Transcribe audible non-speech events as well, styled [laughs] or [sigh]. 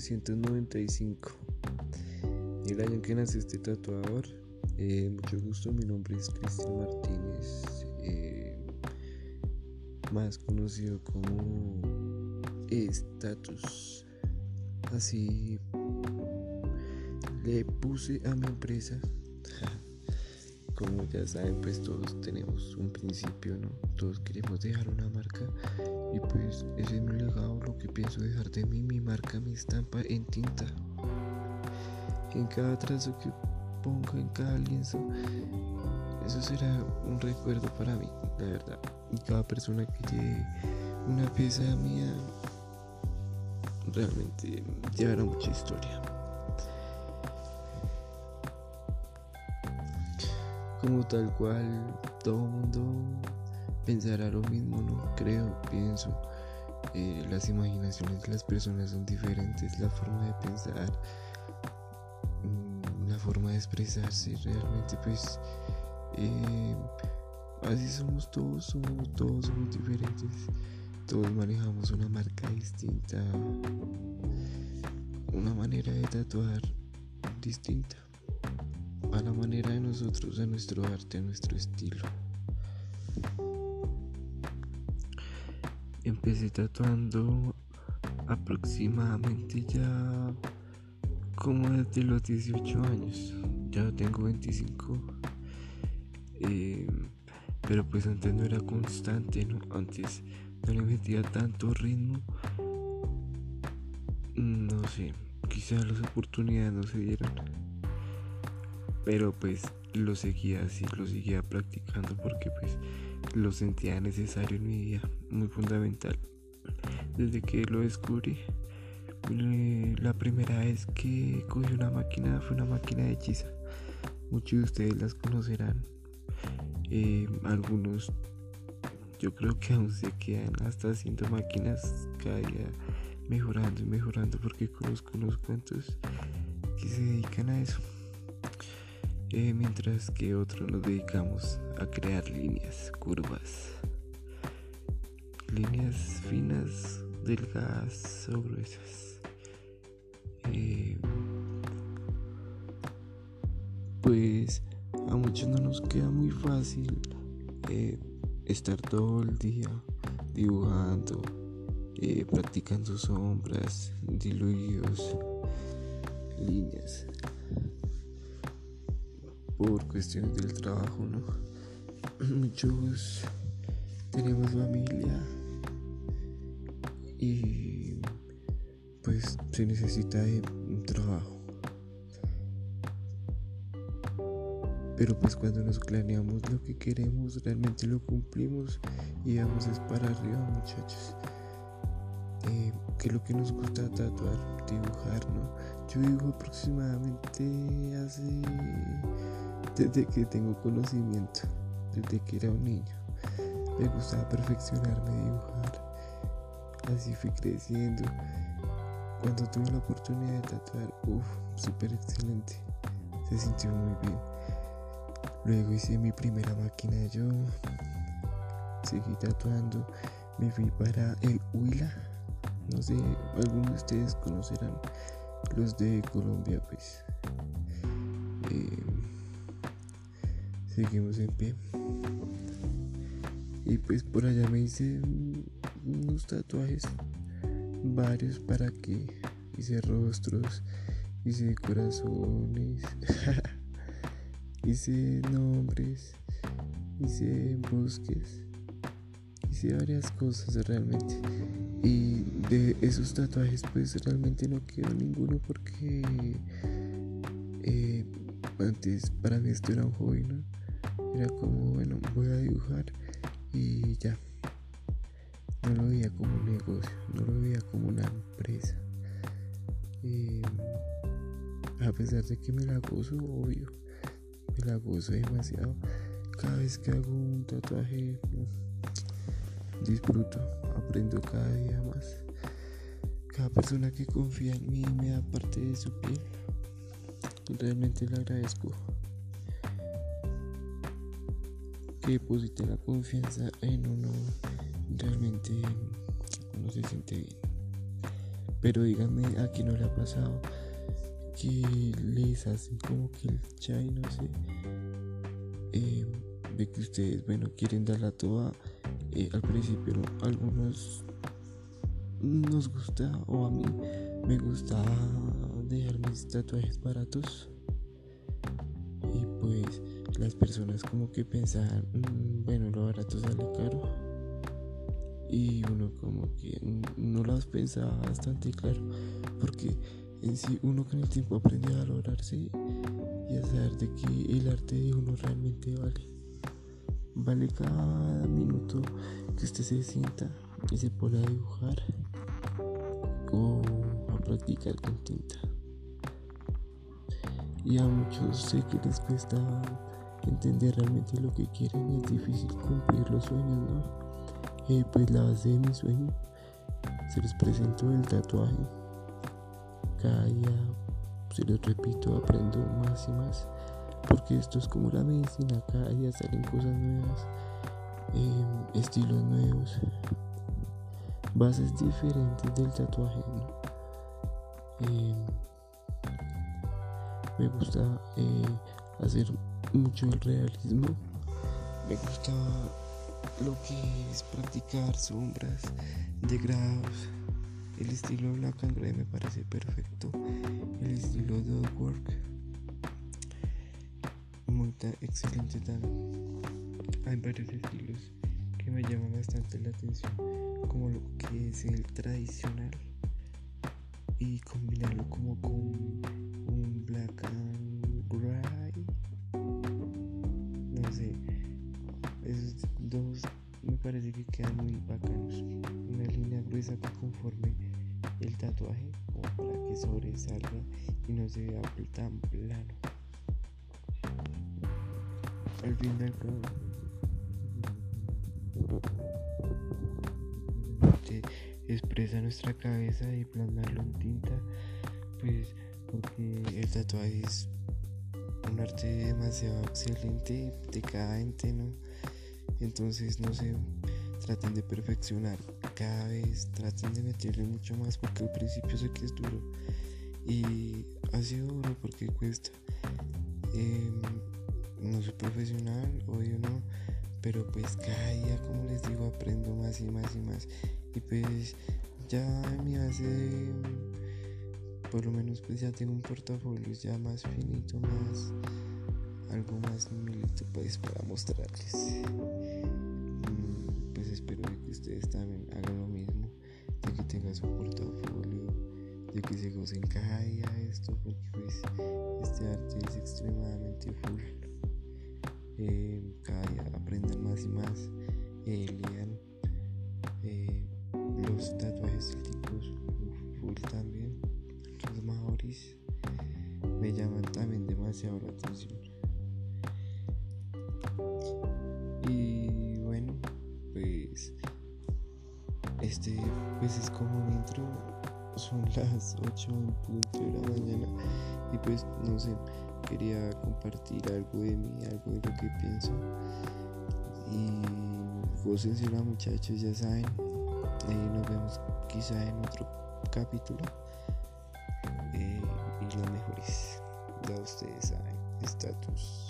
1995. El año que nació este tatuador. Eh, mucho gusto, mi nombre es Cristian Martínez, eh, más conocido como Status. Así le puse a mi empresa. [laughs] Como ya saben, pues todos tenemos un principio, ¿no? Todos queremos dejar una marca y pues ese es mi pienso dejar de mí, mi marca, mi estampa en tinta. En cada trazo que ponga, en cada lienzo, eso será un recuerdo para mí, la verdad. Y cada persona que lleve una pieza mía realmente llevará mucha historia. Como tal cual todo mundo pensará lo mismo, ¿no? Creo, pienso. Eh, las imaginaciones de las personas son diferentes, la forma de pensar, mm, la forma de expresarse, realmente pues eh, así somos todos, somos, todos somos diferentes, todos manejamos una marca distinta, una manera de tatuar distinta a la manera de nosotros, a nuestro arte, a nuestro estilo. Empecé tatuando aproximadamente ya como desde los 18 años. Ya tengo 25. Eh, pero pues antes no era constante, ¿no? Antes no le metía tanto ritmo. No sé, quizás las oportunidades no se dieron pero pues lo seguía así, lo seguía practicando porque pues lo sentía necesario en mi vida, muy fundamental. Desde que lo descubrí, la primera vez que cogí una máquina fue una máquina de hechiza. Muchos de ustedes las conocerán. Eh, algunos yo creo que aún se quedan hasta haciendo máquinas cada día mejorando y mejorando porque conozco unos cuantos que se dedican a eso. Eh, mientras que otros nos dedicamos a crear líneas, curvas, líneas finas, delgadas o gruesas. Eh, pues a muchos no nos queda muy fácil eh, estar todo el día dibujando, practicando sombras, diluidos, líneas por cuestiones del trabajo, ¿no? [clears throat] Muchos tenemos familia y pues se necesita un trabajo. Pero pues cuando nos planeamos lo que queremos, realmente lo cumplimos y vamos a para arriba, muchachos. Eh, que es lo que nos gusta tatuar, dibujar, ¿no? Yo dibujo aproximadamente hace desde que tengo conocimiento, desde que era un niño. Me gustaba perfeccionarme, dibujar. Así fui creciendo. Cuando tuve la oportunidad de tatuar, uff, súper excelente. Se sintió muy bien. Luego hice mi primera máquina yo. Seguí tatuando. Me fui para el Huila. No sé, algunos de ustedes conocerán los de Colombia, pues. Eh, seguimos en pie. Y pues por allá me hice unos tatuajes, varios para que hice rostros, hice corazones, [laughs] hice nombres, hice bosques, hice varias cosas realmente. Y de esos tatuajes pues realmente no quedó ninguno porque eh, antes para mí esto era un hobby, ¿no? Era como, bueno, voy a dibujar y ya. No lo veía como un negocio, no lo veía como una empresa. a pesar de que me la gozo, obvio, me la gozo demasiado. Cada vez que hago un tatuaje, disfruto, aprendo cada día más. Cada persona que confía en mí me da parte de su piel. Realmente le agradezco. Que deposite la confianza en uno realmente uno se siente bien Pero díganme a quién no le ha pasado que les hacen como que el chai, no sé. Eh, de que ustedes, bueno, quieren darla toda eh, al principio, algunos nos gusta, o a mí me gusta dejar mis tatuajes baratos. Y pues las personas como que pensaban, mm, bueno, lo barato sale caro. Y uno como que no las pensaba bastante claro, porque en sí uno con el tiempo aprende a valorarse y a saber de que el arte de uno realmente vale. Vale cada minuto que usted se sienta y se pone a dibujar o a practicar con tinta. Y a muchos sé que les cuesta entender realmente lo que quieren es difícil cumplir los sueños, ¿no? Eh, pues la base de mi sueño se les presentó el tatuaje. Cada día, se los repito, aprendo más y más. Porque esto es como la medicina, cada día salen cosas nuevas, em, estilos nuevos, bases diferentes del tatuaje. Em, me gusta eh, hacer mucho el realismo. Me gusta lo que es practicar sombras, degrados. El estilo Black and Gray me parece perfecto. El estilo Dog Work, muy excelente también. Hay varios estilos que me llaman bastante la atención, como lo que es el tradicional y combinarlo como con parece que quedan muy bacanos. Una línea gruesa que conforme el tatuaje como para que sobresalga y no se vea tan plano. Al fin del cabo, expresa nuestra cabeza y plasmarlo en tinta, pues porque el tatuaje es un arte demasiado excelente, decadente, ¿no? Entonces, no sé, traten de perfeccionar cada vez, traten de meterle mucho más porque al principio sé que es duro y ha sido duro porque cuesta. Em, no soy profesional, obvio no, pero pues cada día, como les digo, aprendo más y más y más. Y pues ya me hace por lo menos pues ya tengo un portafolio ya más finito, más algo más milito pues para mostrarles. Mm, pues espero que ustedes también hagan lo mismo, de que tengan su portafolio, de que se gocen cada día esto, porque pues este arte es extremadamente full. Eh, cada día aprendan más y más, eh, lean eh, los tatuajes típicos full también los maoris me llaman también demasiado la atención. Pues es como un intro. Son [laughs] las 8 en punto de la mañana y pues no sé, quería compartir algo de mí, algo de lo que pienso. Y gócensela muchachos, ya saben. Eh, nos vemos quizá en otro capítulo los mejores. Ya ustedes saben, estatus.